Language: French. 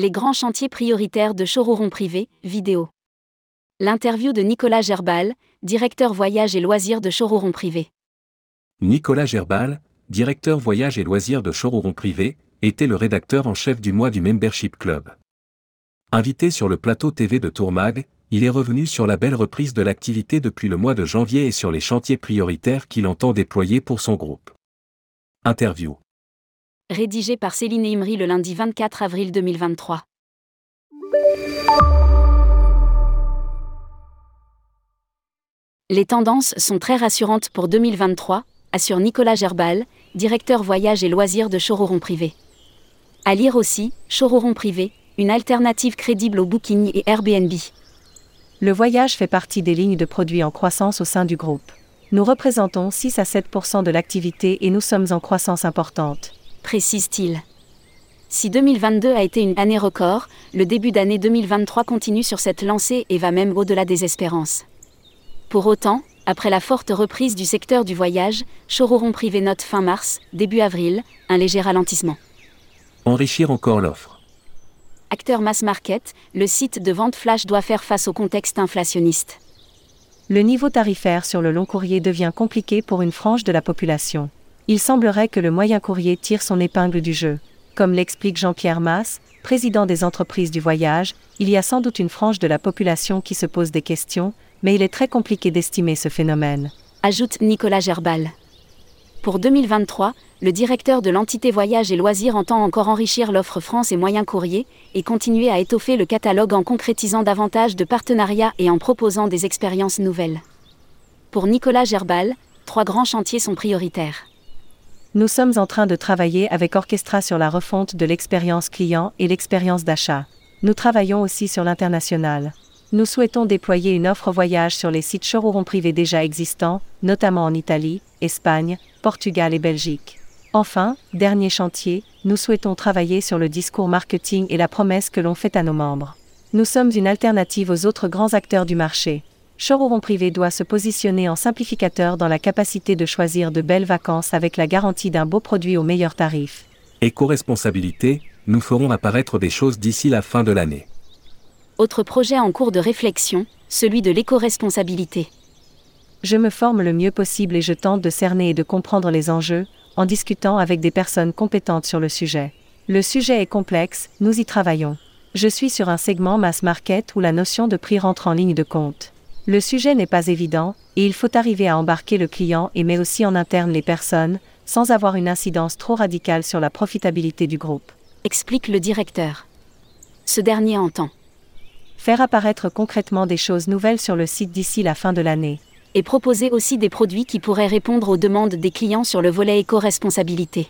Les grands chantiers prioritaires de Chororon Privé, vidéo. L'interview de Nicolas Gerbal, directeur voyage et loisirs de Chororon Privé. Nicolas Gerbal, directeur voyage et loisirs de Chororon Privé, était le rédacteur en chef du mois du Membership Club. Invité sur le plateau TV de Tourmag, il est revenu sur la belle reprise de l'activité depuis le mois de janvier et sur les chantiers prioritaires qu'il entend déployer pour son groupe. Interview. Rédigé par Céline Imri le lundi 24 avril 2023. Les tendances sont très rassurantes pour 2023, assure Nicolas Gerbal, directeur voyage et loisirs de Chororon Privé. À lire aussi, Chororon Privé, une alternative crédible au Booking et Airbnb. Le voyage fait partie des lignes de produits en croissance au sein du groupe. Nous représentons 6 à 7% de l'activité et nous sommes en croissance importante. Précise-t-il. Si 2022 a été une année record, le début d'année 2023 continue sur cette lancée et va même au-delà des espérances. Pour autant, après la forte reprise du secteur du voyage, Chororon Privé note fin mars, début avril, un léger ralentissement. Enrichir encore l'offre. Acteur mass market, le site de vente flash doit faire face au contexte inflationniste. Le niveau tarifaire sur le long courrier devient compliqué pour une frange de la population. Il semblerait que le moyen courrier tire son épingle du jeu. Comme l'explique Jean-Pierre Mass, président des entreprises du voyage, il y a sans doute une frange de la population qui se pose des questions, mais il est très compliqué d'estimer ce phénomène. Ajoute Nicolas Gerbal. Pour 2023, le directeur de l'entité Voyage et Loisirs entend encore enrichir l'offre France et moyens courriers et continuer à étoffer le catalogue en concrétisant davantage de partenariats et en proposant des expériences nouvelles. Pour Nicolas Gerbal, trois grands chantiers sont prioritaires. Nous sommes en train de travailler avec Orchestra sur la refonte de l'expérience client et l'expérience d'achat. Nous travaillons aussi sur l'international. Nous souhaitons déployer une offre voyage sur les sites showroom privés déjà existants, notamment en Italie, Espagne, Portugal et Belgique. Enfin, dernier chantier, nous souhaitons travailler sur le discours marketing et la promesse que l'on fait à nos membres. Nous sommes une alternative aux autres grands acteurs du marché. Showroom privé doit se positionner en simplificateur dans la capacité de choisir de belles vacances avec la garantie d'un beau produit au meilleur tarif. Éco-responsabilité, nous ferons apparaître des choses d'ici la fin de l'année. Autre projet en cours de réflexion, celui de l'éco-responsabilité. Je me forme le mieux possible et je tente de cerner et de comprendre les enjeux, en discutant avec des personnes compétentes sur le sujet. Le sujet est complexe, nous y travaillons. Je suis sur un segment mass market où la notion de prix rentre en ligne de compte. Le sujet n'est pas évident, et il faut arriver à embarquer le client et mais aussi en interne les personnes, sans avoir une incidence trop radicale sur la profitabilité du groupe. Explique le directeur. Ce dernier entend faire apparaître concrètement des choses nouvelles sur le site d'ici la fin de l'année. Et proposer aussi des produits qui pourraient répondre aux demandes des clients sur le volet éco-responsabilité.